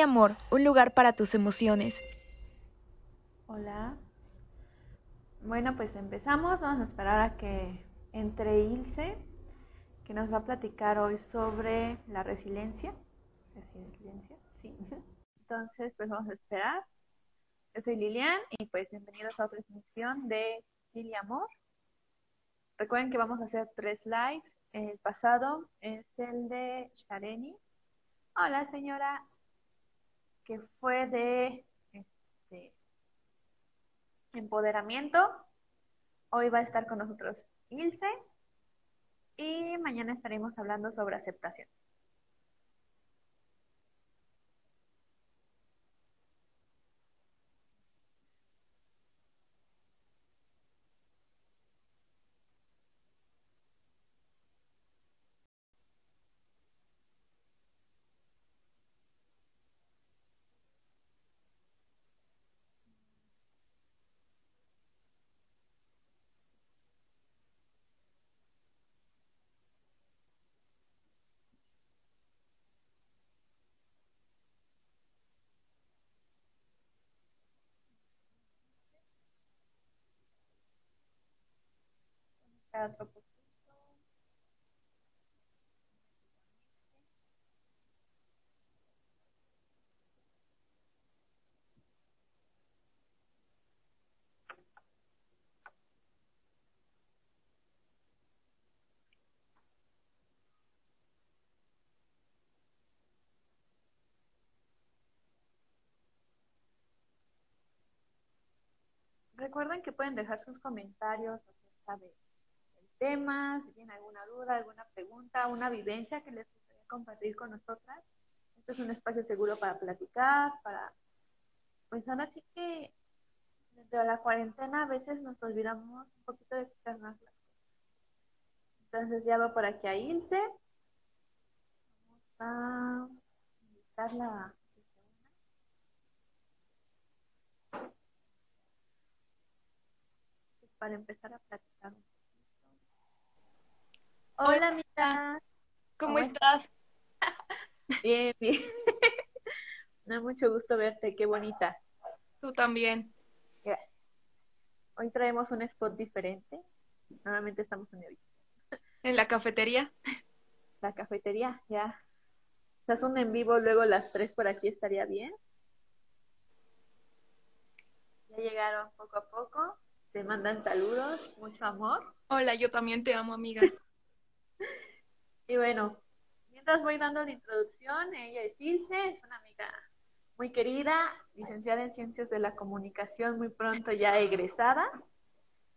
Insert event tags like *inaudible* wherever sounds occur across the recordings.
Amor, un lugar para tus emociones. Hola. Bueno, pues empezamos. Vamos a esperar a que entre Ilse, que nos va a platicar hoy sobre la resiliencia. Resiliencia, sí. Entonces, pues vamos a esperar. Yo soy Lilian y pues bienvenidos a otra transmisión de Dile Amor. Recuerden que vamos a hacer tres lives. El pasado es el de Shareni. Hola, señora que fue de este, empoderamiento. Hoy va a estar con nosotros Ilse y mañana estaremos hablando sobre aceptación. Recuerden que pueden dejar sus comentarios acerca de temas, si tienen alguna duda, alguna pregunta, una vivencia que les gustaría compartir con nosotras. Este es un espacio seguro para platicar, para, pues ahora sí que dentro de la cuarentena a veces nos olvidamos un poquito de externar las cosas. Entonces ya va por aquí a Ilse. Vamos a invitarla para empezar a platicar Hola, amiga. ¿Cómo, estás? *laughs* bien, bien. *laughs* Me da mucho gusto verte, qué bonita. Tú también. Gracias. Hoy traemos un spot diferente. Normalmente estamos en el... ¿En la cafetería? La cafetería, ya. ¿Estás un en vivo luego las tres por aquí estaría bien? Ya llegaron poco a poco. Te mandan saludos, mucho amor. Hola, yo también te amo, amiga. Y bueno, mientras voy dando la introducción, ella es Ilse, es una amiga muy querida, licenciada en Ciencias de la Comunicación, muy pronto ya egresada,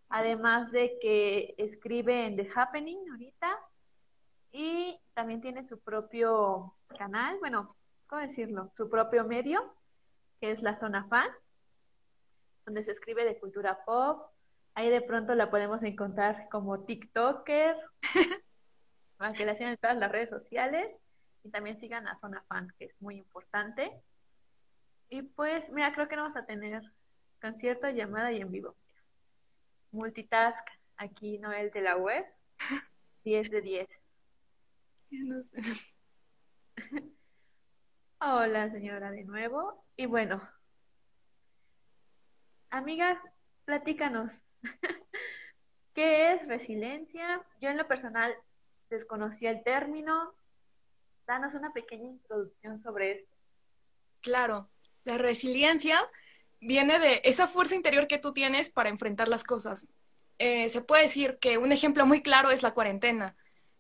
además de que escribe en The Happening ahorita y también tiene su propio canal, bueno, ¿cómo decirlo? Su propio medio, que es la Zona Fan, donde se escribe de cultura pop. Ahí de pronto la podemos encontrar como TikToker, *laughs* para que la sigan en todas las redes sociales y también sigan a Zona Fan, que es muy importante. Y pues, mira, creo que no vamos a tener concierto, llamada y en vivo. Multitask aquí, Noel de la web, *laughs* 10 de 10. No sé. *laughs* Hola, señora, de nuevo. Y bueno, amigas, platícanos. *laughs* ¿Qué es resiliencia? Yo en lo personal desconocía el término. Danos una pequeña introducción sobre esto. Claro, la resiliencia viene de esa fuerza interior que tú tienes para enfrentar las cosas. Eh, se puede decir que un ejemplo muy claro es la cuarentena.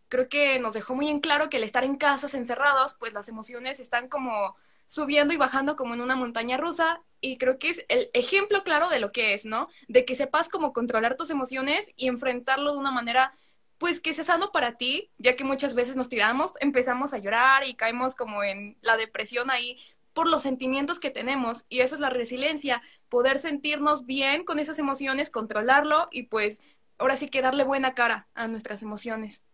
Creo que nos dejó muy en claro que el estar en casas encerrados, pues las emociones están como subiendo y bajando como en una montaña rusa y creo que es el ejemplo claro de lo que es, ¿no? De que sepas cómo controlar tus emociones y enfrentarlo de una manera pues que sea sano para ti, ya que muchas veces nos tiramos, empezamos a llorar y caemos como en la depresión ahí por los sentimientos que tenemos y eso es la resiliencia, poder sentirnos bien con esas emociones, controlarlo y pues ahora sí que darle buena cara a nuestras emociones.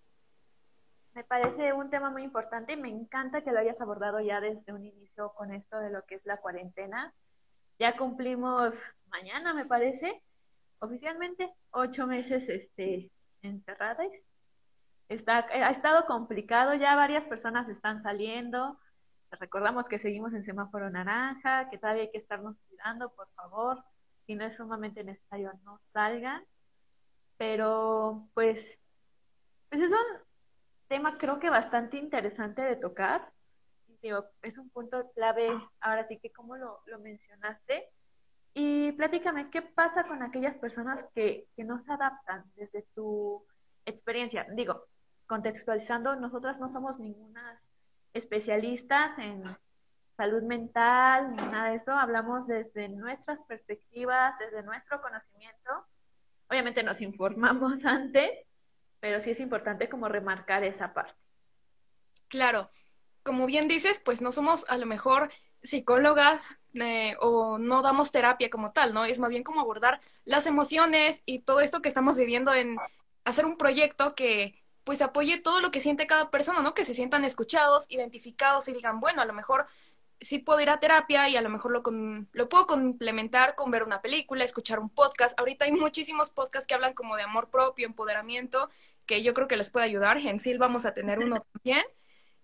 Me parece un tema muy importante y me encanta que lo hayas abordado ya desde un inicio con esto de lo que es la cuarentena. Ya cumplimos mañana, me parece, oficialmente ocho meses este, encerradas. Está, ha estado complicado, ya varias personas están saliendo, recordamos que seguimos en semáforo naranja, que todavía hay que estarnos cuidando, por favor. Si no es sumamente necesario, no salgan. Pero, pues, pues es un tema creo que bastante interesante de tocar. Digo, es un punto clave, ahora sí que como lo, lo mencionaste. Y platícame, ¿qué pasa con aquellas personas que, que no se adaptan desde tu experiencia? Digo, contextualizando, nosotras no somos ninguna especialistas en salud mental ni nada de eso, hablamos desde nuestras perspectivas, desde nuestro conocimiento. Obviamente nos informamos *laughs* antes, pero sí es importante como remarcar esa parte. Claro, como bien dices, pues no somos a lo mejor psicólogas eh, o no damos terapia como tal, ¿no? Es más bien como abordar las emociones y todo esto que estamos viviendo en hacer un proyecto que pues apoye todo lo que siente cada persona, ¿no? Que se sientan escuchados, identificados y digan, bueno, a lo mejor sí puedo ir a terapia y a lo mejor lo, con, lo puedo complementar con ver una película, escuchar un podcast. Ahorita hay muchísimos podcasts que hablan como de amor propio, empoderamiento, que yo creo que les puede ayudar. En sí vamos a tener uno también.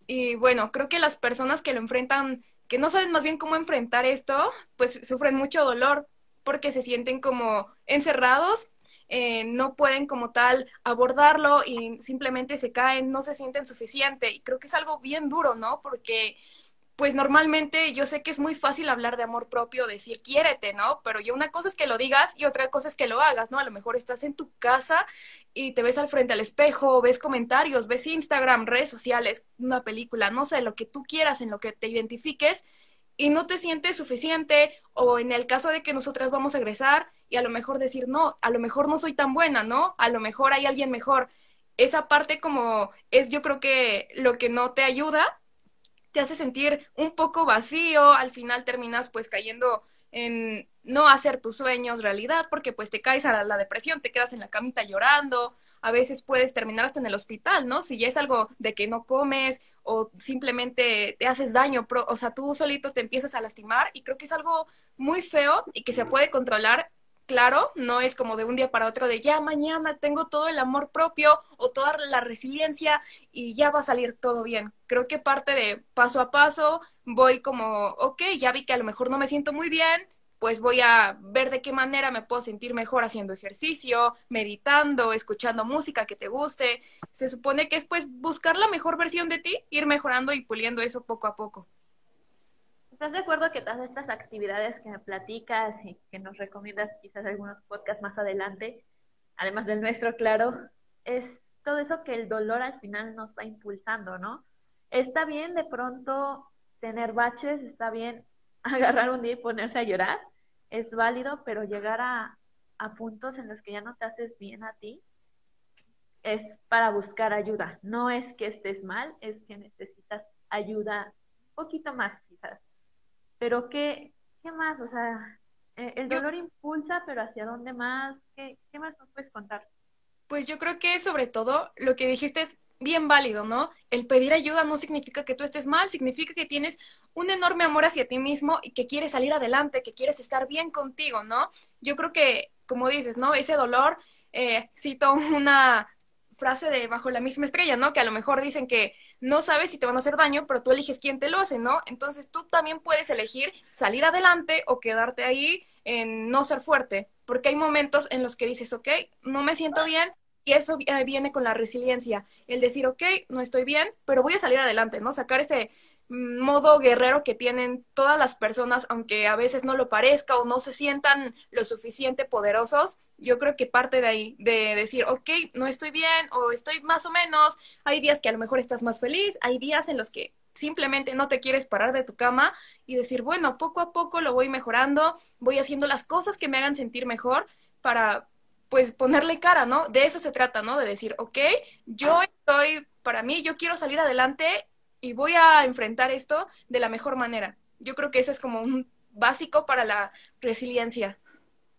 Y bueno, creo que las personas que lo enfrentan, que no saben más bien cómo enfrentar esto, pues sufren mucho dolor porque se sienten como encerrados eh, no pueden como tal abordarlo y simplemente se caen, no se sienten suficiente. Y creo que es algo bien duro, ¿no? Porque pues normalmente yo sé que es muy fácil hablar de amor propio, decir quiérete, ¿no? Pero yo una cosa es que lo digas y otra cosa es que lo hagas, ¿no? A lo mejor estás en tu casa y te ves al frente al espejo, ves comentarios, ves Instagram, redes sociales, una película, no sé, lo que tú quieras, en lo que te identifiques y no te sientes suficiente o en el caso de que nosotras vamos a egresar y a lo mejor decir, no, a lo mejor no soy tan buena, ¿no? A lo mejor hay alguien mejor. Esa parte como es yo creo que lo que no te ayuda, te hace sentir un poco vacío, al final terminas pues cayendo en no hacer tus sueños realidad porque pues te caes a la, depresión, te quedas en la camita llorando, a veces puedes terminar hasta en el hospital, ¿no? Si ya es algo de que no comes o simplemente te haces daño, o sea, tú solito te empiezas a lastimar y creo que es algo muy feo y que se puede controlar. Claro, no es como de un día para otro de ya mañana tengo todo el amor propio o toda la resiliencia y ya va a salir todo bien. Creo que parte de paso a paso voy como, ok, ya vi que a lo mejor no me siento muy bien, pues voy a ver de qué manera me puedo sentir mejor haciendo ejercicio, meditando, escuchando música que te guste. Se supone que es pues buscar la mejor versión de ti, ir mejorando y puliendo eso poco a poco. ¿Estás de acuerdo que todas estas actividades que platicas y que nos recomiendas quizás algunos podcasts más adelante, además del nuestro, claro, es todo eso que el dolor al final nos va impulsando, ¿no? Está bien de pronto tener baches, está bien *laughs* agarrar un día y ponerse a llorar, es válido, pero llegar a, puntos en los que ya no te haces bien a ti es para buscar ayuda. No es que estés mal, es que necesitas ayuda un poquito más. Pero ¿qué, qué más? O sea, eh, el dolor impulsa, pero ¿hacia dónde más? ¿Qué, ¿Qué más nos puedes contar? Pues yo creo que sobre todo lo que dijiste es bien válido, ¿no? El pedir ayuda no significa que tú estés mal, significa que tienes un enorme amor hacia ti mismo y que quieres salir adelante, que quieres estar bien contigo, ¿no? Yo creo que, como dices, ¿no? Ese dolor, eh, cito una frase de bajo la misma estrella, ¿no? Que a lo mejor dicen que no sabes si te van a hacer daño, pero tú eliges quién te lo hace, ¿no? Entonces tú también puedes elegir salir adelante o quedarte ahí en no ser fuerte, porque hay momentos en los que dices, ok, no me siento bien, y eso eh, viene con la resiliencia, el decir, ok, no estoy bien, pero voy a salir adelante, ¿no? Sacar ese modo guerrero que tienen todas las personas, aunque a veces no lo parezca o no se sientan lo suficiente poderosos. Yo creo que parte de ahí, de decir, ok, no estoy bien o estoy más o menos. Hay días que a lo mejor estás más feliz, hay días en los que simplemente no te quieres parar de tu cama y decir, bueno, poco a poco lo voy mejorando, voy haciendo las cosas que me hagan sentir mejor para pues ponerle cara, ¿no? De eso se trata, ¿no? De decir, ok, yo estoy, para mí, yo quiero salir adelante y voy a enfrentar esto de la mejor manera. Yo creo que ese es como un básico para la resiliencia.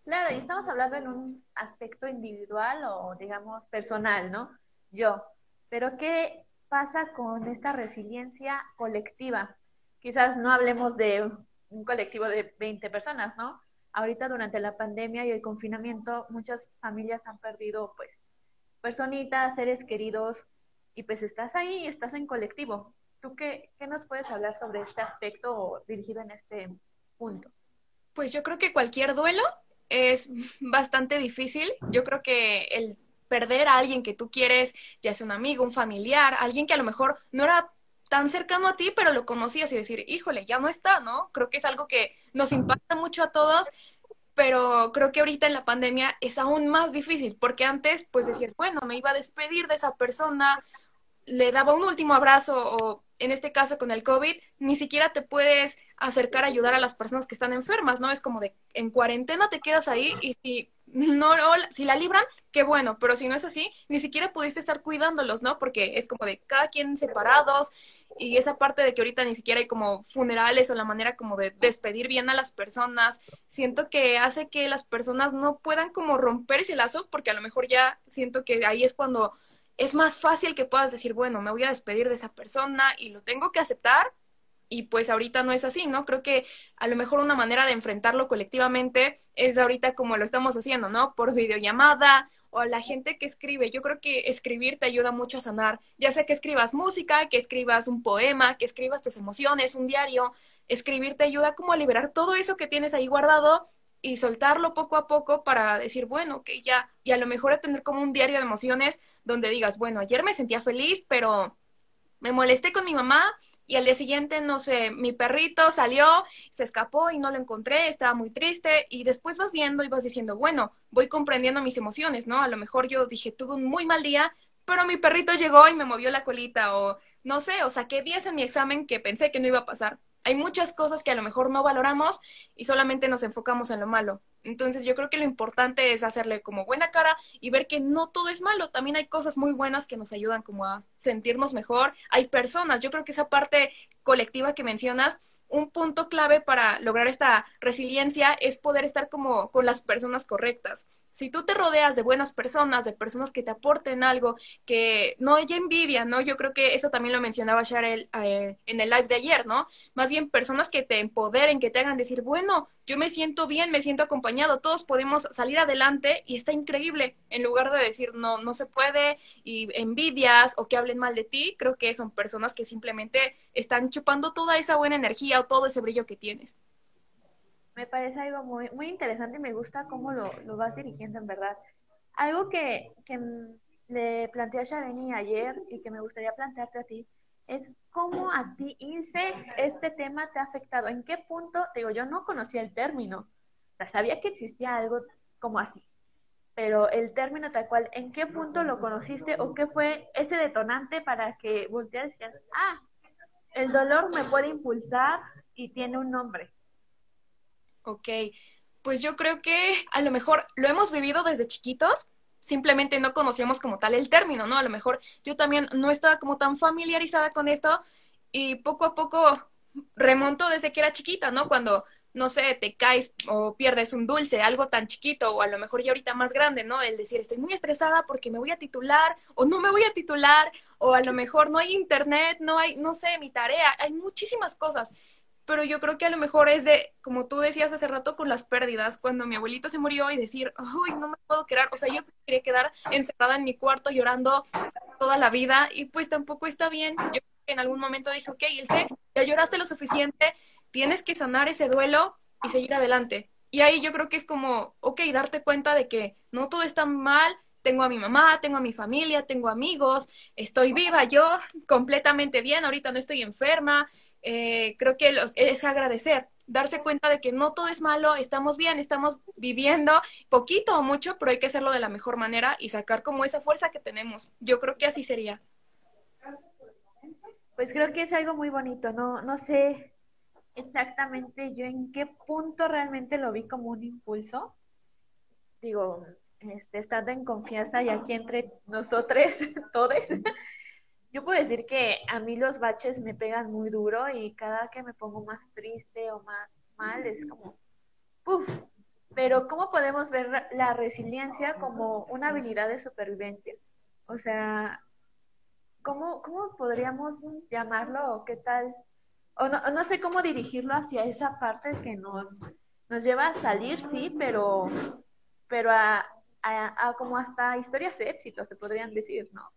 Claro, y estamos hablando en un aspecto individual o digamos personal, ¿no? Yo. Pero ¿qué pasa con esta resiliencia colectiva? Quizás no hablemos de un colectivo de 20 personas, ¿no? ahorita durante la pandemia y el confinamiento muchas familias han perdido pues personitas, seres queridos y pues estás ahí, estás en colectivo. ¿Tú qué, qué nos puedes hablar sobre este aspecto dirigido en este punto? Pues yo creo que cualquier duelo es bastante difícil. Yo creo que el perder a alguien que tú quieres, ya sea un amigo, un familiar, alguien que a lo mejor no era tan cercano a ti, pero lo conocías y decir, híjole, ya no está, ¿no? Creo que es algo que nos impacta mucho a todos, pero creo que ahorita en la pandemia es aún más difícil, porque antes pues decías, bueno, me iba a despedir de esa persona, le daba un último abrazo o en este caso con el COVID, ni siquiera te puedes acercar a ayudar a las personas que están enfermas, ¿no? Es como de en cuarentena te quedas ahí y si no, si la libran, qué bueno, pero si no es así, ni siquiera pudiste estar cuidándolos, ¿no? Porque es como de cada quien separados y esa parte de que ahorita ni siquiera hay como funerales o la manera como de despedir bien a las personas, siento que hace que las personas no puedan como romper ese lazo porque a lo mejor ya siento que ahí es cuando es más fácil que puedas decir, bueno, me voy a despedir de esa persona y lo tengo que aceptar y pues ahorita no es así, ¿no? Creo que a lo mejor una manera de enfrentarlo colectivamente es ahorita como lo estamos haciendo, ¿no? Por videollamada o a la gente que escribe. Yo creo que escribir te ayuda mucho a sanar, ya sea que escribas música, que escribas un poema, que escribas tus emociones, un diario. Escribir te ayuda como a liberar todo eso que tienes ahí guardado y soltarlo poco a poco para decir, bueno, que ya, y a lo mejor a tener como un diario de emociones donde digas, bueno, ayer me sentía feliz, pero me molesté con mi mamá y al día siguiente, no sé, mi perrito salió, se escapó y no lo encontré, estaba muy triste y después vas viendo y vas diciendo, bueno, voy comprendiendo mis emociones, ¿no? A lo mejor yo dije, tuve un muy mal día, pero mi perrito llegó y me movió la colita o no sé, o saqué 10 en mi examen que pensé que no iba a pasar hay muchas cosas que a lo mejor no valoramos y solamente nos enfocamos en lo malo. Entonces yo creo que lo importante es hacerle como buena cara y ver que no todo es malo, también hay cosas muy buenas que nos ayudan como a sentirnos mejor. Hay personas, yo creo que esa parte colectiva que mencionas, un punto clave para lograr esta resiliencia es poder estar como con las personas correctas si tú te rodeas de buenas personas, de personas que te aporten algo, que no haya envidia, ¿no? Yo creo que eso también lo mencionaba Cheryl eh, en el live de ayer, ¿no? Más bien personas que te empoderen, que te hagan decir, bueno, yo me siento bien, me siento acompañado, todos podemos salir adelante y está increíble, en lugar de decir, no, no se puede, y envidias o que hablen mal de ti, creo que son personas que simplemente están chupando toda esa buena energía o todo ese brillo que tienes me parece algo muy, muy interesante y me gusta cómo lo, lo vas dirigiendo en verdad. Algo que, que le planteé a Shaveni ayer y que me gustaría plantearte a ti es cómo a ti, Ilse, este tema te ha afectado. ¿En qué punto? Digo, yo no conocía el término. O sea, sabía que existía algo como así. Pero el término tal cual, ¿en qué punto lo conociste o qué fue ese detonante para que voltearas y dijeras, ah, el dolor me puede impulsar y tiene un nombre? Ok, pues yo creo que a lo mejor lo hemos vivido desde chiquitos, simplemente no conocíamos como tal el término, ¿no? A lo mejor yo también no estaba como tan familiarizada con esto y poco a poco remonto desde que era chiquita, ¿no? Cuando, no sé, te caes o pierdes un dulce, algo tan chiquito, o a lo mejor ya ahorita más grande, ¿no? El decir, estoy muy estresada porque me voy a titular o no me voy a titular, o a lo mejor no hay internet, no hay, no sé, mi tarea, hay muchísimas cosas pero yo creo que a lo mejor es de, como tú decías hace rato, con las pérdidas, cuando mi abuelito se murió y decir, uy, no me puedo quedar, o sea, yo quería quedar encerrada en mi cuarto llorando toda la vida y pues tampoco está bien. Yo en algún momento dije, ok, Ilse, ya lloraste lo suficiente, tienes que sanar ese duelo y seguir adelante. Y ahí yo creo que es como, ok, darte cuenta de que no todo está mal, tengo a mi mamá, tengo a mi familia, tengo amigos, estoy viva yo, completamente bien, ahorita no estoy enferma, eh, creo que los, es agradecer, darse cuenta de que no todo es malo, estamos bien, estamos viviendo poquito o mucho, pero hay que hacerlo de la mejor manera y sacar como esa fuerza que tenemos. Yo creo que así sería. Pues creo que es algo muy bonito, no, no sé exactamente yo en qué punto realmente lo vi como un impulso. Digo, este, estando en confianza y aquí entre nosotros, *laughs* todos, yo puedo decir que a mí los baches me pegan muy duro y cada que me pongo más triste o más mal es como, ¡puf! Pero ¿cómo podemos ver la resiliencia como una habilidad de supervivencia? O sea, ¿cómo, cómo podríamos llamarlo o qué tal? O no, no sé cómo dirigirlo hacia esa parte que nos, nos lleva a salir, sí, pero, pero a, a como hasta historias de éxito, se podrían decir, ¿no?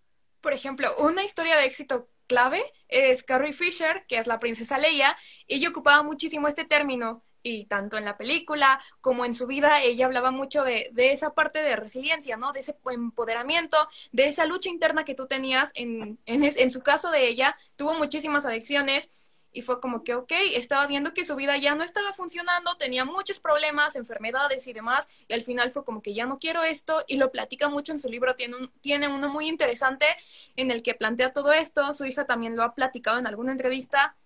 Por ejemplo, una historia de éxito clave es Carrie Fisher, que es la princesa Leia, ella ocupaba muchísimo este término y tanto en la película como en su vida, ella hablaba mucho de, de, esa parte de resiliencia, ¿no? De ese empoderamiento, de esa lucha interna que tú tenías. En, en, en su caso de ella, tuvo muchísimas adicciones y fue como que, ok, estaba viendo que su vida ya no estaba funcionando, tenía muchos problemas, enfermedades y demás, y al final fue como que ya no quiero esto, y lo platica mucho en su libro, tiene, un, tiene uno muy interesante en el que plantea todo esto, su hija también lo ha platicado en alguna entrevista,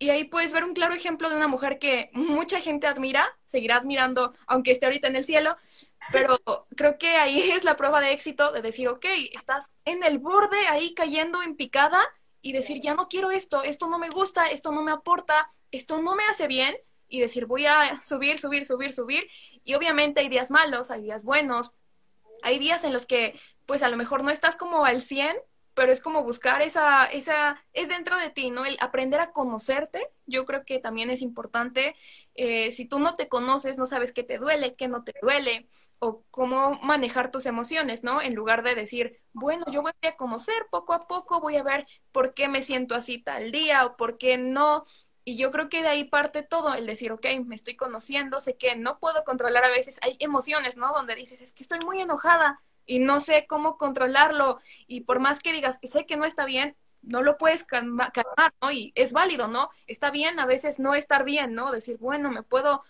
y ahí puedes ver un claro ejemplo de una mujer que mucha gente admira, seguirá admirando, aunque esté ahorita en el cielo, pero creo que ahí *laughs* es la prueba de éxito de decir, ok, estás en el borde ahí cayendo en picada y decir, ya no quiero esto, esto no me gusta, esto no me aporta, esto no me hace bien, y decir, voy a subir, subir, subir, subir. Y obviamente hay días malos, hay días buenos, hay días en los que pues a lo mejor no estás como al 100, pero es como buscar esa, esa, es dentro de ti, ¿no? El aprender a conocerte, yo creo que también es importante. Eh, si tú no te conoces, no sabes qué te duele, qué no te duele, o cómo manejar tus emociones, ¿no? En lugar de decir, bueno, yo voy a conocer poco a poco, voy a ver por qué me siento así tal día o por qué no. Y yo creo que de ahí parte todo, el decir, ok, me estoy conociendo, sé que no puedo controlar a veces, hay emociones, ¿no? Donde dices, es que estoy muy enojada y no sé cómo controlarlo. Y por más que digas sé que no está bien, no lo puedes calmar, ¿no? Y es válido, ¿no? Está bien a veces no estar bien, ¿no? Decir, bueno, me puedo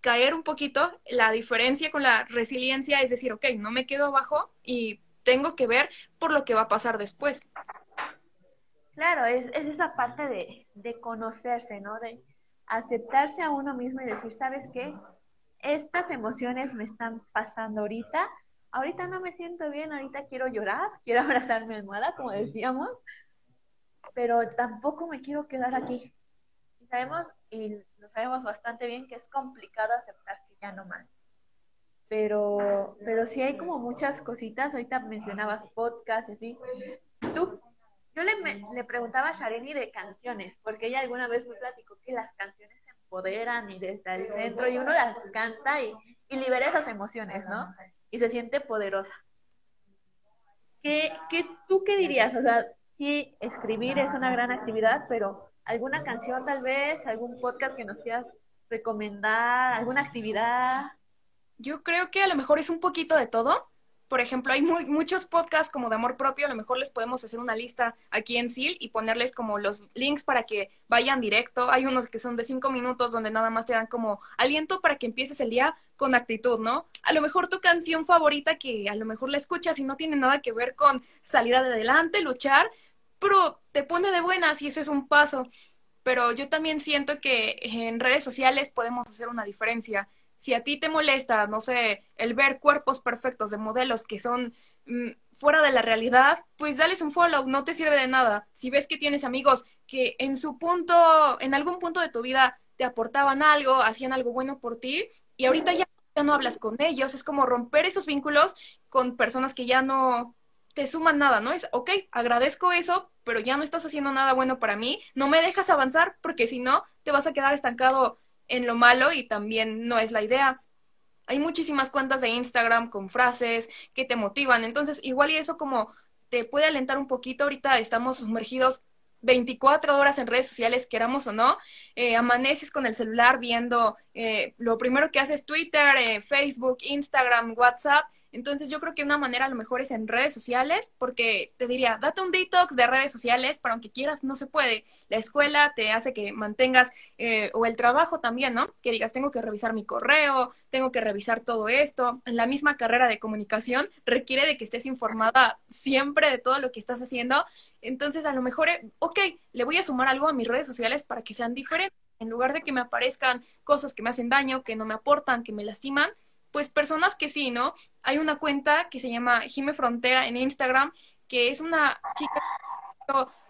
caer un poquito. La diferencia con la resiliencia es decir, ok, no me quedo abajo y tengo que ver por lo que va a pasar después. Claro, es, es esa parte de, de conocerse, ¿no? De aceptarse a uno mismo y decir, ¿sabes qué? Estas emociones me están pasando ahorita. Ahorita no me siento bien, ahorita quiero llorar, quiero *laughs* abrazar mi almohada, como decíamos, pero tampoco me quiero quedar aquí. Y sabemos, y lo sabemos bastante bien, que es complicado aceptar que ya no más. Pero, pero sí hay como muchas cositas, ahorita mencionabas podcast, así. Tú, yo le, le preguntaba a Shareni de canciones, porque ella alguna vez me platicó que las canciones se empoderan y desde el centro y uno las canta y, y libera esas emociones, ¿no? Y se siente poderosa. ¿Qué, qué, ¿Tú qué dirías? O sea, sí, escribir es una gran actividad, pero alguna canción tal vez, algún podcast que nos quieras recomendar, alguna actividad. Yo creo que a lo mejor es un poquito de todo. Por ejemplo, hay muy, muchos podcasts como de amor propio, a lo mejor les podemos hacer una lista aquí en SIL y ponerles como los links para que vayan directo. Hay unos que son de cinco minutos donde nada más te dan como aliento para que empieces el día con actitud, ¿no? A lo mejor tu canción favorita que a lo mejor la escuchas y no tiene nada que ver con salir adelante, luchar, pero te pone de buenas y eso es un paso. Pero yo también siento que en redes sociales podemos hacer una diferencia. Si a ti te molesta, no sé, el ver cuerpos perfectos de modelos que son mm, fuera de la realidad, pues dales un follow, no te sirve de nada. Si ves que tienes amigos que en su punto, en algún punto de tu vida te aportaban algo, hacían algo bueno por ti y ahorita ya, ya no hablas con ellos, es como romper esos vínculos con personas que ya no, te suman nada, ¿no? Es, ok, agradezco eso, pero ya no estás haciendo nada bueno para mí, no me dejas avanzar porque si no, te vas a quedar estancado en lo malo y también no es la idea. Hay muchísimas cuentas de Instagram con frases que te motivan, entonces igual y eso como te puede alentar un poquito, ahorita estamos sumergidos 24 horas en redes sociales, queramos o no, eh, amaneces con el celular viendo, eh, lo primero que haces Twitter, eh, Facebook, Instagram, WhatsApp, entonces yo creo que una manera a lo mejor es en redes sociales, porque te diría, date un detox de redes sociales, pero aunque quieras, no se puede. La escuela te hace que mantengas, eh, o el trabajo también, ¿no? Que digas, tengo que revisar mi correo, tengo que revisar todo esto. La misma carrera de comunicación requiere de que estés informada siempre de todo lo que estás haciendo. Entonces a lo mejor, eh, ok, le voy a sumar algo a mis redes sociales para que sean diferentes. En lugar de que me aparezcan cosas que me hacen daño, que no me aportan, que me lastiman, pues personas que sí, ¿no? Hay una cuenta que se llama Jime Frontera en Instagram, que es una chica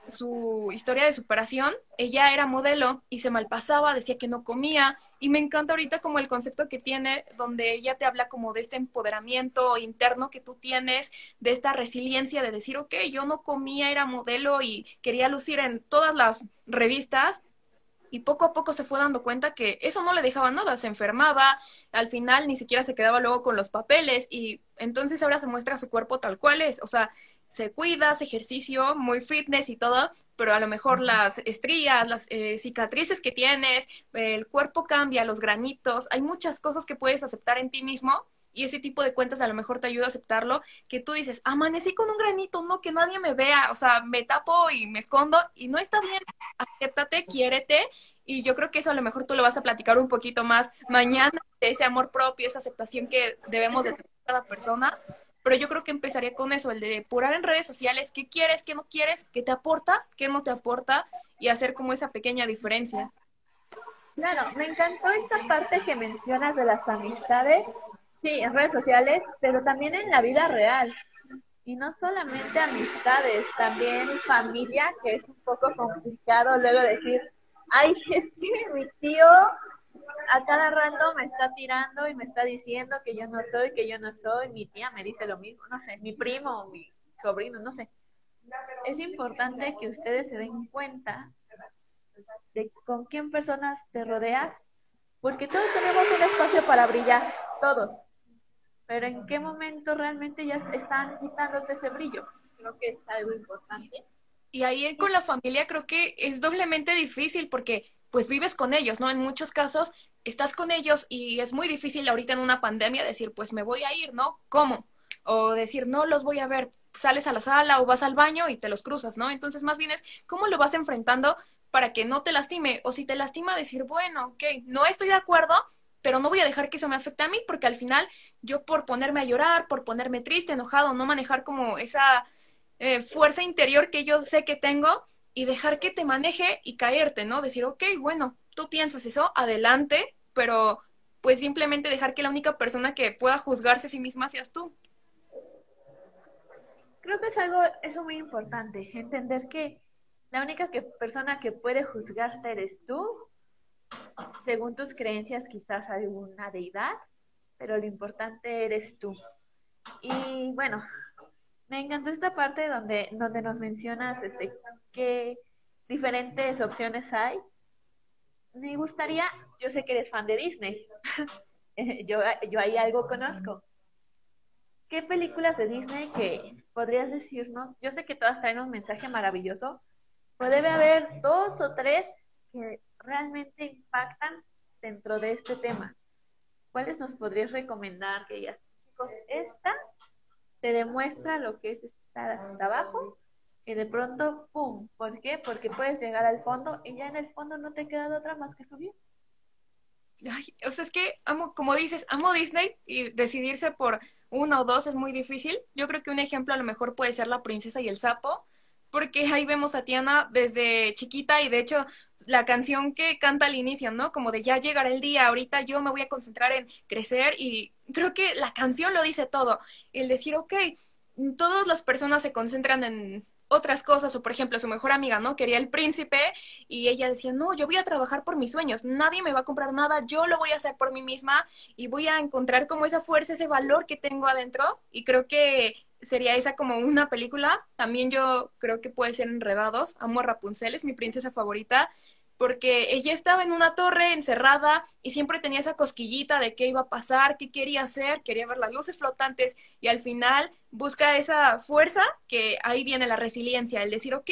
su historia de superación, ella era modelo y se malpasaba, decía que no comía y me encanta ahorita como el concepto que tiene donde ella te habla como de este empoderamiento interno que tú tienes, de esta resiliencia de decir, ok, yo no comía, era modelo y quería lucir en todas las revistas, y poco a poco se fue dando cuenta que eso no le dejaba nada, se enfermaba, al final ni siquiera se quedaba luego con los papeles y entonces ahora se muestra su cuerpo tal cual es, o sea, se cuida, hace ejercicio, muy fitness y todo, pero a lo mejor las estrías, las eh, cicatrices que tienes, el cuerpo cambia, los granitos, hay muchas cosas que puedes aceptar en ti mismo y ese tipo de cuentas a lo mejor te ayuda a aceptarlo, que tú dices, amanecí con un granito, no, que nadie me vea, o sea, me tapo y me escondo y no está bien, acéptate, quiérete y yo creo que eso a lo mejor tú lo vas a platicar un poquito más mañana, de ese amor propio, esa aceptación que debemos de tener cada persona, pero yo creo que empezaría con eso, el de depurar en redes sociales qué quieres, qué no quieres, qué te aporta, qué no te aporta y hacer como esa pequeña diferencia. Claro, me encantó esta parte que mencionas de las amistades, sí, en redes sociales, pero también en la vida real. Y no solamente amistades, también familia, que es un poco complicado luego decir, ay, *laughs* es que mi tío a cada rato me está tirando y me está diciendo que yo no soy, que yo no soy, mi tía me dice lo mismo, no sé, mi primo, mi sobrino, no sé. Es importante que ustedes se den cuenta de con quién personas te rodeas, porque todos tenemos un espacio para brillar, todos. Pero en qué momento realmente ya están quitándote ese brillo. Creo que es algo importante. Y ahí con la familia creo que es doblemente difícil porque pues vives con ellos, ¿no? En muchos casos estás con ellos y es muy difícil ahorita en una pandemia decir, pues me voy a ir, ¿no? ¿Cómo? O decir, no los voy a ver, sales a la sala o vas al baño y te los cruzas, ¿no? Entonces más bien es cómo lo vas enfrentando para que no te lastime. O si te lastima, decir, bueno, ok, no estoy de acuerdo, pero no voy a dejar que eso me afecte a mí porque al final yo por ponerme a llorar, por ponerme triste, enojado, no manejar como esa eh, fuerza interior que yo sé que tengo y dejar que te maneje y caerte, ¿no? Decir, ok, bueno, tú piensas eso, adelante, pero pues simplemente dejar que la única persona que pueda juzgarse a sí misma seas tú. Creo que es algo, eso muy importante, entender que la única que, persona que puede juzgarte eres tú, según tus creencias quizás alguna deidad, pero lo importante eres tú. Y bueno, me encantó esta parte donde, donde nos mencionas este, qué diferentes opciones hay me gustaría, yo sé que eres fan de Disney, *laughs* yo, yo ahí algo conozco. ¿Qué películas de Disney que podrías decirnos? Yo sé que todas traen un mensaje maravilloso, pero debe haber dos o tres que realmente impactan dentro de este tema. ¿Cuáles nos podrías recomendar que ellas, chicos, esta te demuestra lo que es estar hasta abajo y de pronto, ¡pum! ¿Por qué? Porque puedes llegar al fondo y ya en el fondo no te queda otra más que subir. Ay, o sea, es que amo, como dices, amo Disney y decidirse por uno o dos es muy difícil. Yo creo que un ejemplo a lo mejor puede ser La princesa y el sapo, porque ahí vemos a Tiana desde chiquita y de hecho la canción que canta al inicio, ¿no? Como de ya llegará el día, ahorita yo me voy a concentrar en crecer y creo que la canción lo dice todo. El decir, ok, todas las personas se concentran en otras cosas, o por ejemplo, su mejor amiga, ¿no? Quería el príncipe y ella decía, no, yo voy a trabajar por mis sueños, nadie me va a comprar nada, yo lo voy a hacer por mí misma y voy a encontrar como esa fuerza, ese valor que tengo adentro y creo que sería esa como una película. También yo creo que puede ser Enredados, amo a Rapunzel, es mi princesa favorita porque ella estaba en una torre encerrada y siempre tenía esa cosquillita de qué iba a pasar, qué quería hacer, quería ver las luces flotantes y al final busca esa fuerza que ahí viene la resiliencia, el decir, ok,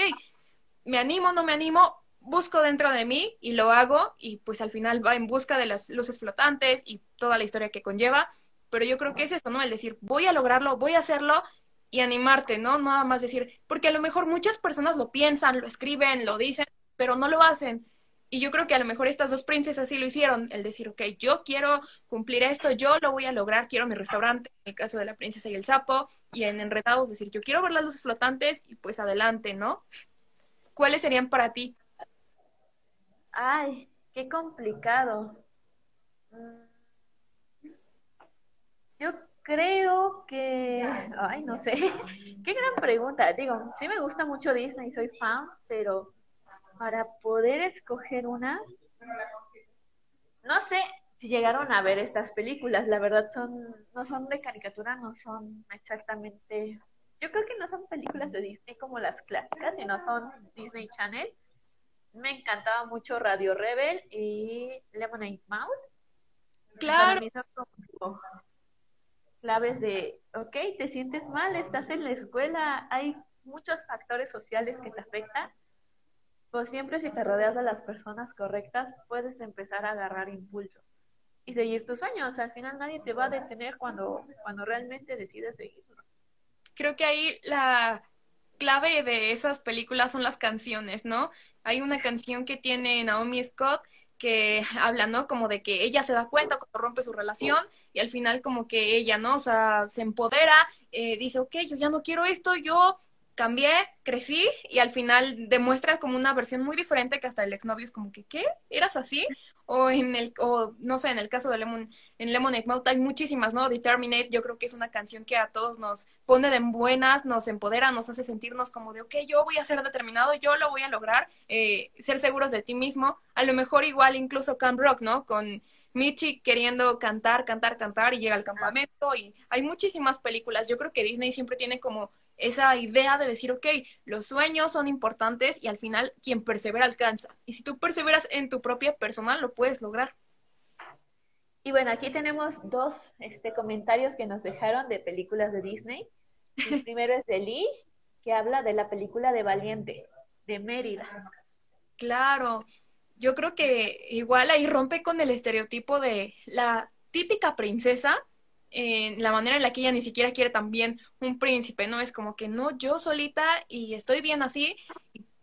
me animo, no me animo, busco dentro de mí y lo hago y pues al final va en busca de las luces flotantes y toda la historia que conlleva, pero yo creo que es eso, ¿no? El decir, voy a lograrlo, voy a hacerlo y animarte, ¿no? Nada más decir, porque a lo mejor muchas personas lo piensan, lo escriben, lo dicen, pero no lo hacen. Y yo creo que a lo mejor estas dos princesas sí lo hicieron, el decir, ok, yo quiero cumplir esto, yo lo voy a lograr, quiero mi restaurante, en el caso de la princesa y el sapo, y en Enredados decir, yo quiero ver las luces flotantes y pues adelante, ¿no? ¿Cuáles serían para ti? Ay, qué complicado. Mm. Yo creo que, ay, no sé, *laughs* qué gran pregunta. Digo, sí me gusta mucho Disney, soy fan, pero para poder escoger una, no sé si llegaron a ver estas películas, la verdad son, no son de caricatura, no son exactamente, yo creo que no son películas de Disney como las clásicas, sino son Disney Channel. Me encantaba mucho Radio Rebel y Lemonade Mouth. Claro. Claves de, ok, te sientes mal, estás en la escuela, hay muchos factores sociales que te afectan pues siempre si te rodeas de las personas correctas, puedes empezar a agarrar impulso y seguir tus sueños. Al final nadie te va a detener cuando, cuando realmente decides seguirlo. Creo que ahí la clave de esas películas son las canciones, ¿no? Hay una canción que tiene Naomi Scott que habla, ¿no? Como de que ella se da cuenta cuando rompe su relación y al final como que ella, ¿no? O sea, se empodera, eh, dice, ok, yo ya no quiero esto, yo cambié, crecí y al final demuestra como una versión muy diferente que hasta el exnovio es como que, ¿qué? ¿Eras así? O en el, o no sé, en el caso de Lemon, en Lemonade Mouth hay muchísimas, ¿no? Determinate, yo creo que es una canción que a todos nos pone de buenas, nos empodera, nos hace sentirnos como de, ok, yo voy a ser determinado, yo lo voy a lograr, eh, ser seguros de ti mismo, a lo mejor igual incluso Camp Rock, ¿no? Con Michi queriendo cantar, cantar, cantar y llega al campamento y hay muchísimas películas. Yo creo que Disney siempre tiene como esa idea de decir, ok, los sueños son importantes y al final quien persevera alcanza. Y si tú perseveras en tu propia persona, lo puedes lograr. Y bueno, aquí tenemos dos este, comentarios que nos dejaron de películas de Disney. El *laughs* primero es de Liz, que habla de la película de Valiente, de Mérida. Claro, yo creo que igual ahí rompe con el estereotipo de la típica princesa en la manera en la que ella ni siquiera quiere también un príncipe, ¿no? Es como que no, yo solita y estoy bien así.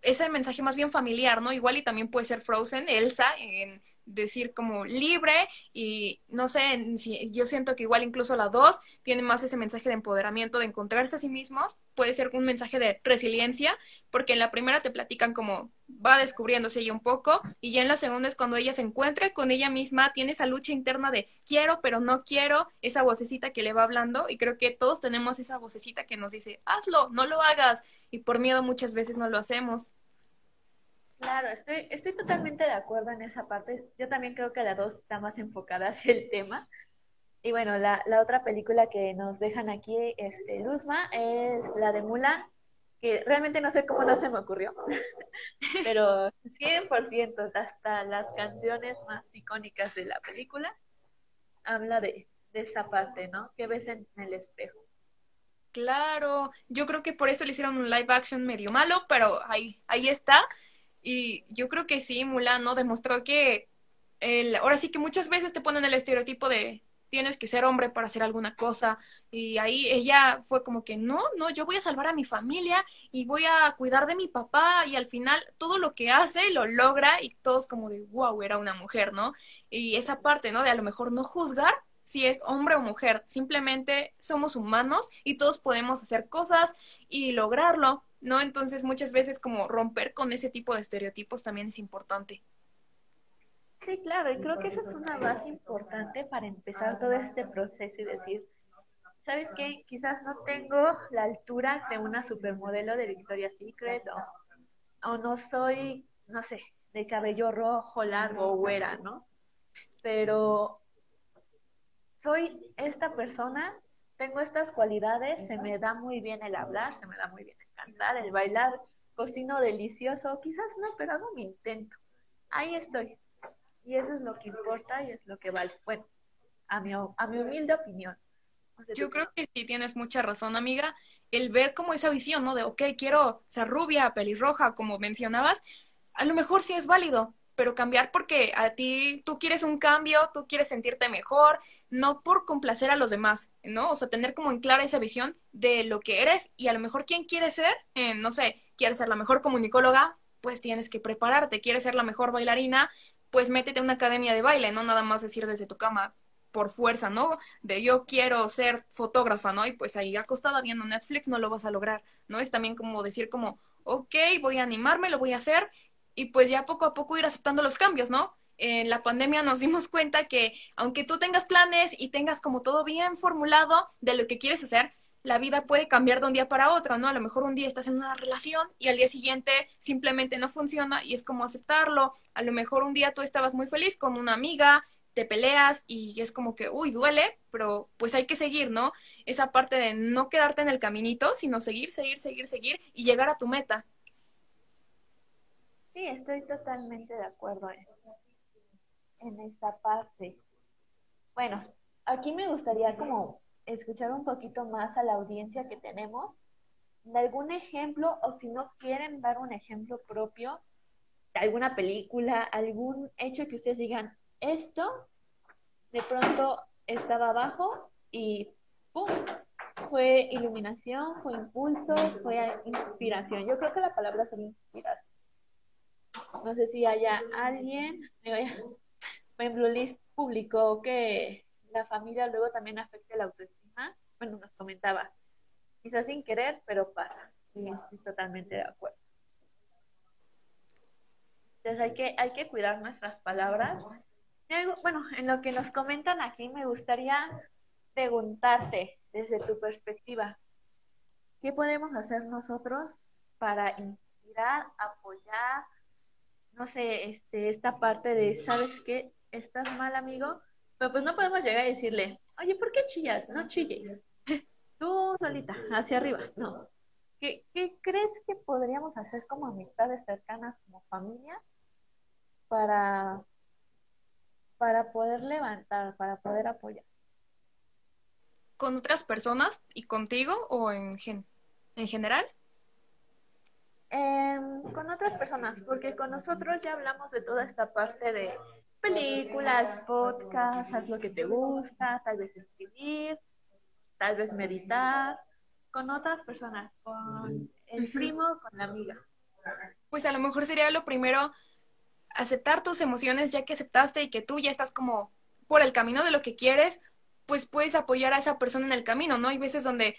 Ese mensaje más bien familiar, ¿no? Igual y también puede ser Frozen, Elsa, en decir como libre y no sé, si, yo siento que igual incluso la dos tiene más ese mensaje de empoderamiento, de encontrarse a sí mismos, puede ser un mensaje de resiliencia, porque en la primera te platican como va descubriéndose ella un poco y ya en la segunda es cuando ella se encuentra con ella misma, tiene esa lucha interna de quiero pero no quiero, esa vocecita que le va hablando y creo que todos tenemos esa vocecita que nos dice hazlo, no lo hagas y por miedo muchas veces no lo hacemos. Claro, estoy, estoy totalmente de acuerdo en esa parte. Yo también creo que la dos está más enfocada *laughs* hacia el tema. Y bueno, la, la otra película que nos dejan aquí, este, Luzma, es la de Mulan, que realmente no sé cómo no se me ocurrió, *laughs* pero 100%, hasta las canciones más icónicas de la película, habla de, de esa parte, ¿no? Que ves en el espejo. Claro, yo creo que por eso le hicieron un live action medio malo, pero ahí, ahí está. Y yo creo que sí, Mulan, ¿no? Demostró que el, ahora sí que muchas veces te ponen el estereotipo de tienes que ser hombre para hacer alguna cosa. Y ahí ella fue como que, no, no, yo voy a salvar a mi familia y voy a cuidar de mi papá. Y al final todo lo que hace lo logra y todos como de, wow, era una mujer, ¿no? Y esa parte, ¿no? De a lo mejor no juzgar si es hombre o mujer, simplemente somos humanos y todos podemos hacer cosas y lograrlo. ¿No? Entonces muchas veces como romper con ese tipo de estereotipos también es importante. Sí, claro, y creo que esa es una base importante para empezar todo este proceso y decir, ¿sabes qué? Quizás no tengo la altura de una supermodelo de Victoria's Secret o, no soy, no sé, de cabello rojo, largo o güera, ¿no? Pero soy esta persona, tengo estas cualidades, se me da muy bien el hablar, se me da muy bien cantar, el bailar, cocino delicioso, quizás no, pero hago mi intento. Ahí estoy. Y eso es lo que importa y es lo que vale. Bueno, a mi, a mi humilde opinión. Yo creo que sí tienes mucha razón, amiga. El ver como esa visión, ¿no? De, ok, quiero ser rubia, pelirroja, como mencionabas, a lo mejor sí es válido, pero cambiar porque a ti, tú quieres un cambio, tú quieres sentirte mejor, no por complacer a los demás, ¿no? O sea, tener como en clara esa visión de lo que eres y a lo mejor quién quieres ser, eh, no sé, quieres ser la mejor comunicóloga, pues tienes que prepararte, quieres ser la mejor bailarina, pues métete a una academia de baile, no nada más decir desde tu cama por fuerza, ¿no? De yo quiero ser fotógrafa, ¿no? Y pues ahí acostada viendo Netflix no lo vas a lograr, ¿no? Es también como decir como, ok, voy a animarme, lo voy a hacer y pues ya poco a poco ir aceptando los cambios, ¿no? En la pandemia nos dimos cuenta que aunque tú tengas planes y tengas como todo bien formulado de lo que quieres hacer, la vida puede cambiar de un día para otro, ¿no? A lo mejor un día estás en una relación y al día siguiente simplemente no funciona y es como aceptarlo. A lo mejor un día tú estabas muy feliz con una amiga, te peleas y es como que, uy, duele, pero pues hay que seguir, ¿no? Esa parte de no quedarte en el caminito, sino seguir, seguir, seguir, seguir y llegar a tu meta. Sí, estoy totalmente de acuerdo. En esta parte. Bueno, aquí me gustaría como escuchar un poquito más a la audiencia que tenemos de algún ejemplo o si no quieren dar un ejemplo propio alguna película, algún hecho que ustedes digan, esto de pronto estaba abajo y ¡pum! Fue iluminación, fue impulso, fue inspiración. Yo creo que la palabra sería inspiración. No sé si haya alguien, ejemplo, Liz publicó que la familia luego también afecta la autoestima. Bueno, nos comentaba, quizás sin querer, pero pasa. Y estoy totalmente de acuerdo. Entonces hay que, hay que cuidar nuestras palabras. bueno, en lo que nos comentan aquí, me gustaría preguntarte desde tu perspectiva, ¿qué podemos hacer nosotros para inspirar, apoyar, no sé, este, esta parte de, ¿sabes qué? Estás mal, amigo, pero pues no podemos llegar y decirle, oye, ¿por qué chillas? No chilles. Tú solita, hacia arriba. No. ¿Qué, ¿Qué crees que podríamos hacer como amistades cercanas, como familia, para, para poder levantar, para poder apoyar? ¿Con otras personas y contigo o en, gen en general? Em, con otras personas, porque con nosotros ya hablamos de toda esta parte de películas, podcasts, haz lo que te gusta, tal vez escribir, tal vez meditar, con otras personas, con el primo, con la amiga. Pues a lo mejor sería lo primero aceptar tus emociones ya que aceptaste y que tú ya estás como por el camino de lo que quieres, pues puedes apoyar a esa persona en el camino, ¿no? Hay veces donde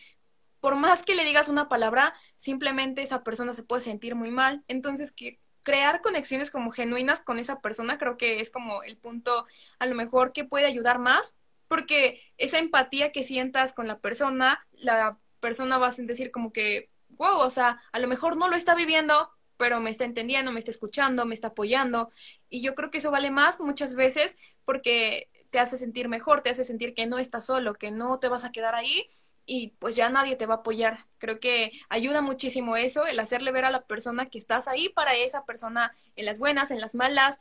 por más que le digas una palabra, simplemente esa persona se puede sentir muy mal. Entonces, que crear conexiones como genuinas con esa persona creo que es como el punto a lo mejor que puede ayudar más, porque esa empatía que sientas con la persona, la persona va a decir como que, wow, o sea, a lo mejor no lo está viviendo, pero me está entendiendo, me está escuchando, me está apoyando. Y yo creo que eso vale más muchas veces porque te hace sentir mejor, te hace sentir que no estás solo, que no te vas a quedar ahí y pues ya nadie te va a apoyar. Creo que ayuda muchísimo eso, el hacerle ver a la persona que estás ahí para esa persona en las buenas, en las malas.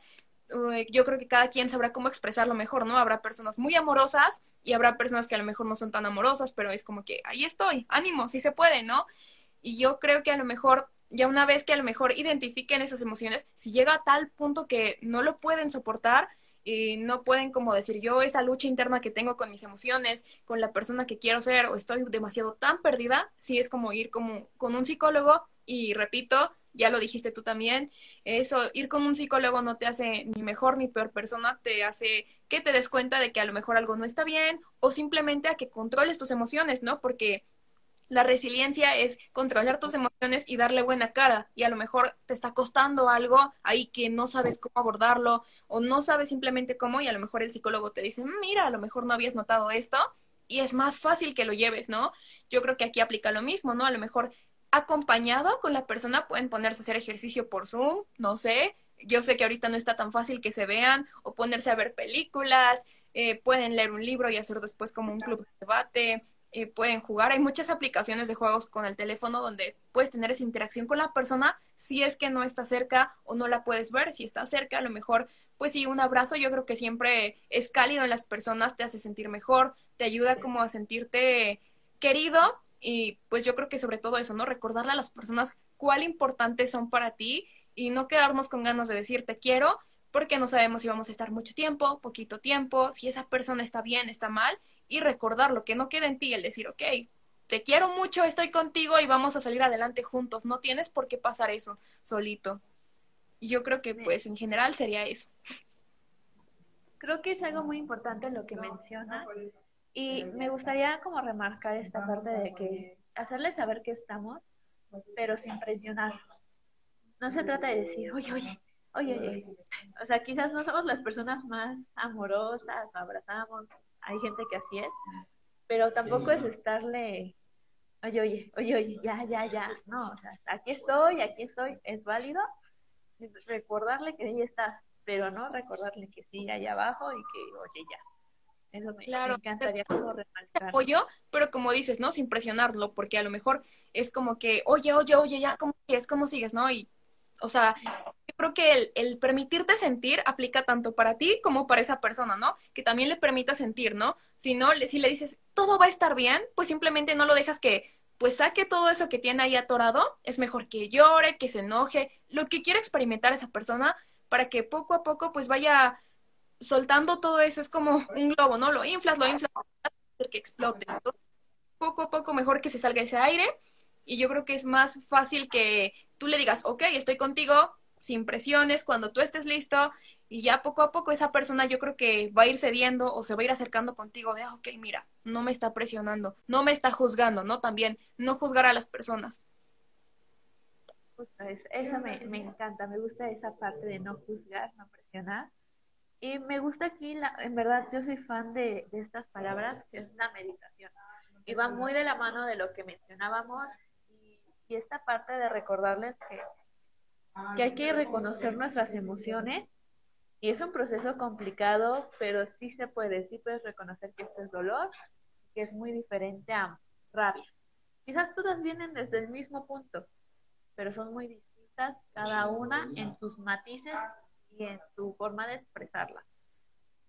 yo creo que cada quien sabrá cómo expresarlo mejor, ¿no? Habrá personas muy amorosas y habrá personas que a lo mejor no son tan amorosas, pero es como que ahí estoy, ánimo, sí se puede, ¿no? Y yo creo que a lo mejor ya una vez que a lo mejor identifiquen esas emociones, si llega a tal punto que no lo pueden soportar, y no pueden como decir yo esa lucha interna que tengo con mis emociones, con la persona que quiero ser o estoy demasiado tan perdida, sí es como ir como con un psicólogo y repito, ya lo dijiste tú también, eso, ir con un psicólogo no te hace ni mejor ni peor persona, te hace que te des cuenta de que a lo mejor algo no está bien o simplemente a que controles tus emociones, ¿no? Porque la resiliencia es controlar tus emociones y darle buena cara. Y a lo mejor te está costando algo ahí que no sabes cómo abordarlo o no sabes simplemente cómo y a lo mejor el psicólogo te dice, mira, a lo mejor no habías notado esto y es más fácil que lo lleves, ¿no? Yo creo que aquí aplica lo mismo, ¿no? A lo mejor acompañado con la persona pueden ponerse a hacer ejercicio por Zoom, no sé. Yo sé que ahorita no está tan fácil que se vean o ponerse a ver películas, eh, pueden leer un libro y hacer después como un club de debate eh, pueden jugar. Hay muchas aplicaciones de juegos con el teléfono donde puedes tener esa interacción con la persona si es que no está cerca o no la puedes ver. Si está cerca, a lo mejor, pues sí, un abrazo yo creo que siempre es cálido en las personas, te hace sentir mejor, te ayuda como a sentirte querido y pues yo creo que sobre todo eso, ¿no? Recordarle a las personas cuál importantes son para ti y no quedarnos con ganas de decir te quiero porque no sabemos si vamos a estar mucho tiempo, poquito tiempo, si esa persona está bien, está mal y recordarlo, que no quede en ti el decir, ok, te quiero mucho, estoy contigo y vamos a salir adelante juntos. No tienes por qué pasar eso solito. Y yo creo que pues en general sería eso. Creo que es algo muy importante lo que mencionas y me gustaría como remarcar esta parte de que hacerles saber que estamos, pero sin presionar. No se trata de decir, oye, oye, oye, oye. O sea, quizás no somos las personas más amorosas, abrazamos, hay gente que así es, pero tampoco es estarle, oye, oye, oye, oye, ya, ya, ya, no, o sea, aquí estoy, aquí estoy, es válido, recordarle que ahí está, pero no recordarle que sí, allá abajo y que, oye, ya. Eso me, encantaría como remarcar. Apoyo, pero como dices, ¿no? Sin presionarlo, porque a lo mejor es como que, oye, oye, oye, ya, ¿cómo sigues? ¿Cómo sigues? ¿No? Y, o sea, creo que el, el, permitirte sentir aplica tanto para ti como para esa persona, ¿no? Que también le permita sentir, ¿no? Si no, si le dices, todo va a estar bien, pues simplemente no lo dejas que pues saque todo eso que tiene ahí atorado, es mejor que llore, que se enoje, lo que quiera experimentar esa persona, para que poco a poco pues vaya soltando todo eso, es como un globo, ¿no? Lo inflas, lo inflas, que explote. poco a poco mejor que se salga ese aire y yo creo que es más fácil que tú le digas, ok, estoy contigo, sin presiones, cuando tú estés listo y ya poco a poco esa persona yo creo que va a ir cediendo o se va a ir acercando contigo de, ah, ok, mira, no me está presionando, no me está juzgando, ¿no? También no juzgar a las personas. Eso, me, me, encanta, me gusta esa parte de no juzgar, no presionar. Y me gusta aquí, la, en verdad, yo soy fan de, de estas palabras, que es la meditación. Y va muy de la mano de lo que mencionábamos y, y esta parte de recordarles que, que hay que reconocer nuestras emociones y es un proceso complicado, pero sí se puede, sí puedes reconocer que esto es dolor, que es muy diferente a rabia. Quizás todas vienen desde el mismo punto, pero son muy distintas cada una en sus matices y en su forma de expresarla.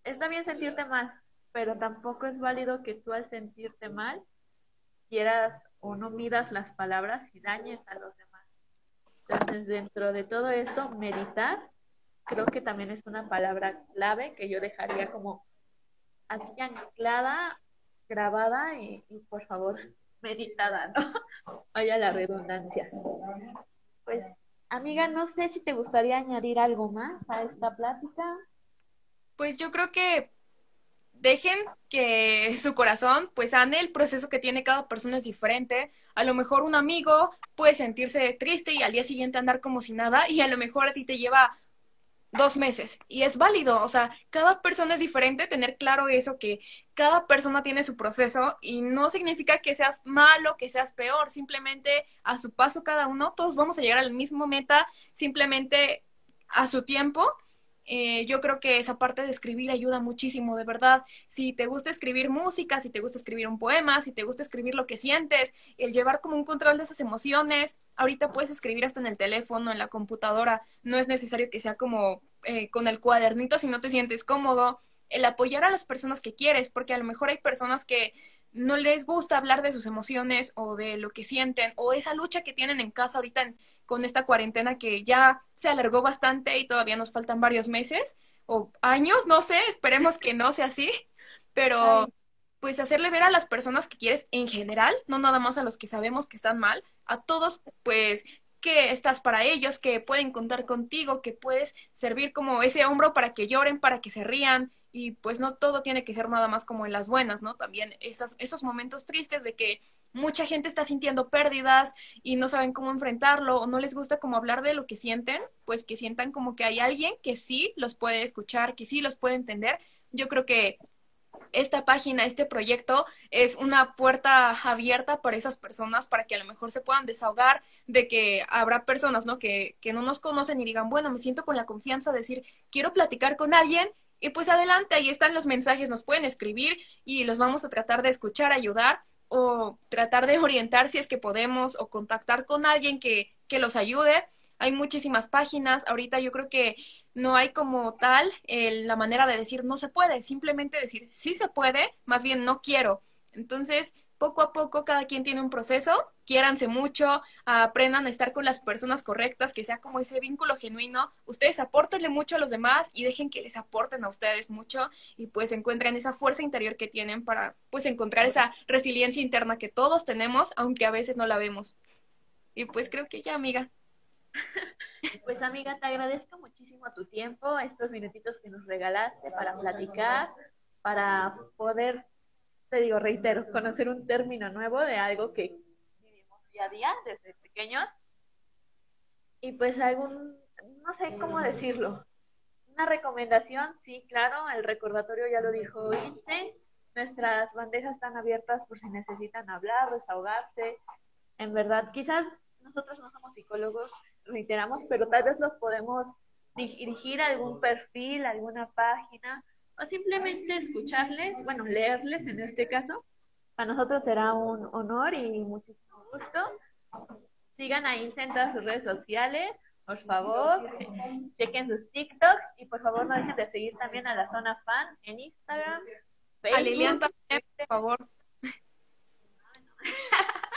Está bien sentirte mal, pero tampoco es válido que tú al sentirte mal quieras o no midas las palabras y dañes a los demás. Entonces, dentro de todo esto, meditar creo que también es una palabra clave que yo dejaría como así anclada, grabada y, por favor *laughs* meditada, ¿no? *laughs* Vaya la redundancia. Pues, amiga, no sé si te gustaría añadir algo más a esta plática. Pues yo creo que dejen que *laughs* su corazón pues ane el proceso que tiene cada persona es diferente. A lo mejor un amigo puede sentirse triste y al día siguiente andar como si nada y a lo mejor a ti te lleva dos meses y es válido, o sea, cada persona es diferente, tener claro eso, que cada persona tiene su proceso y no significa que seas malo, que seas peor, simplemente a su paso cada uno, todos vamos a llegar al mismo meta, simplemente a su tiempo eh, yo creo que esa parte de escribir ayuda muchísimo, de verdad. Si te gusta escribir música, si te gusta escribir un poema, si te gusta escribir lo que sientes, el llevar como un control de esas emociones, ahorita puedes escribir hasta en el teléfono, en la computadora, no es necesario que sea como eh, con el cuadernito si no te sientes cómodo, el apoyar a las personas que quieres, porque a lo mejor hay personas que no les gusta hablar de sus emociones o de lo que sienten o esa lucha que tienen en casa ahorita en, con esta cuarentena que ya se alargó bastante y todavía nos faltan varios meses o años, no sé, esperemos que no sea así, pero pues hacerle ver a las personas que quieres en general, no nada más a los que sabemos que están mal, a todos pues que estás para ellos, que pueden contar contigo, que puedes servir como ese hombro para que lloren, para que se rían, y pues no todo tiene que ser nada más como en las buenas, ¿no? También esos momentos tristes de que mucha gente está sintiendo pérdidas y no saben cómo enfrentarlo o no les gusta como hablar de lo que sienten, pues que sientan como que hay alguien que sí los puede escuchar, que sí los puede entender. Yo creo que esta página, este proyecto es una puerta abierta para esas personas para que a lo mejor se puedan desahogar de que habrá personas, ¿no? Que, que no nos conocen y digan, bueno, me siento con la confianza de decir, quiero platicar con alguien y pues adelante, ahí están los mensajes, nos pueden escribir y los vamos a tratar de escuchar, ayudar o tratar de *laughs* orientar si es que podemos o contactar con alguien que, que los ayude. Hay muchísimas páginas, ahorita yo creo que no hay como tal la manera de decir no se puede, simplemente decir sí se puede, más bien no quiero. Entonces, poco a poco cada quien tiene un proceso, quiéranse mucho, aprendan a estar con las personas correctas, que sea como ese vínculo genuino, ustedes apórtenle mucho a los demás y dejen que les aporten a ustedes mucho y pues encuentren esa fuerza interior que tienen para pues encontrar esa resiliencia interna que todos tenemos, aunque a veces no la vemos. Y pues creo que ya, amiga. *laughs* Pues amiga, te agradezco muchísimo tu tiempo, estos minutitos que nos regalaste para platicar, para poder te digo, reitero, conocer un término nuevo de algo que vivimos día a día desde pequeños. Y pues algún, no sé cómo decirlo, una recomendación, sí, claro, el recordatorio ya lo dijo Ince, nuestras bandejas están abiertas por si necesitan hablar, desahogarse. En verdad, quizás nosotros no somos psicólogos, reiteramos, pero tal vez los podemos dirigir a algún perfil, alguna página, o simplemente escucharles, bueno, leerles en este caso. Para nosotros será un honor y muchísimo gusto. Sigan a Ince en todas sus redes sociales, por favor. Chequen sus TikToks y por favor no dejen de seguir también a la zona fan en Instagram. Facebook, a Lilian también, por favor. *laughs*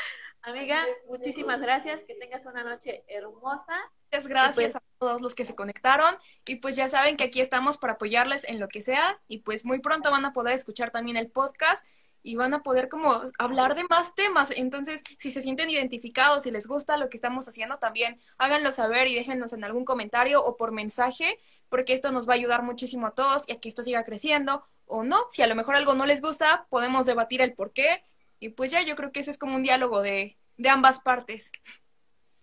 Amiga, muchísimas gracias, que tengas una noche hermosa. Muchas gracias a todos los que se conectaron y pues ya saben que aquí estamos para apoyarles en lo que sea y pues muy pronto van a poder escuchar también el podcast y van a poder como hablar de más temas. Entonces, si se sienten identificados, si les gusta lo que estamos haciendo, también háganlo saber y déjennos en algún comentario o por mensaje, porque esto nos va a ayudar muchísimo a todos y a que esto siga creciendo o no. Si a lo mejor algo no les gusta, podemos debatir el por qué. Y pues ya, yo creo que eso es como un diálogo de, de ambas partes.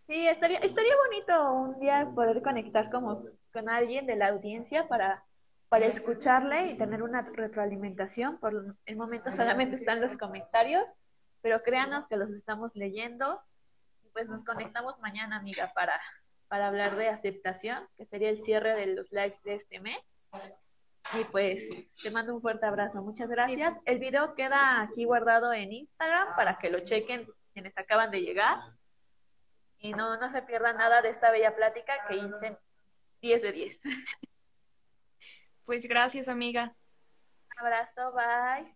Sí, estaría, estaría bonito un día poder conectar como con alguien de la audiencia para para escucharle y tener una retroalimentación. Por el momento solamente están los comentarios, pero créanos que los estamos leyendo. Pues nos conectamos mañana, amiga, para, para hablar de aceptación, que sería el cierre de los likes de este mes. Y pues te mando un fuerte abrazo. Muchas gracias. El video queda aquí guardado en Instagram para que lo chequen quienes acaban de llegar. Y no, no se pierdan nada de esta bella plática que hice 10 de 10. Pues gracias, amiga. Un abrazo, bye.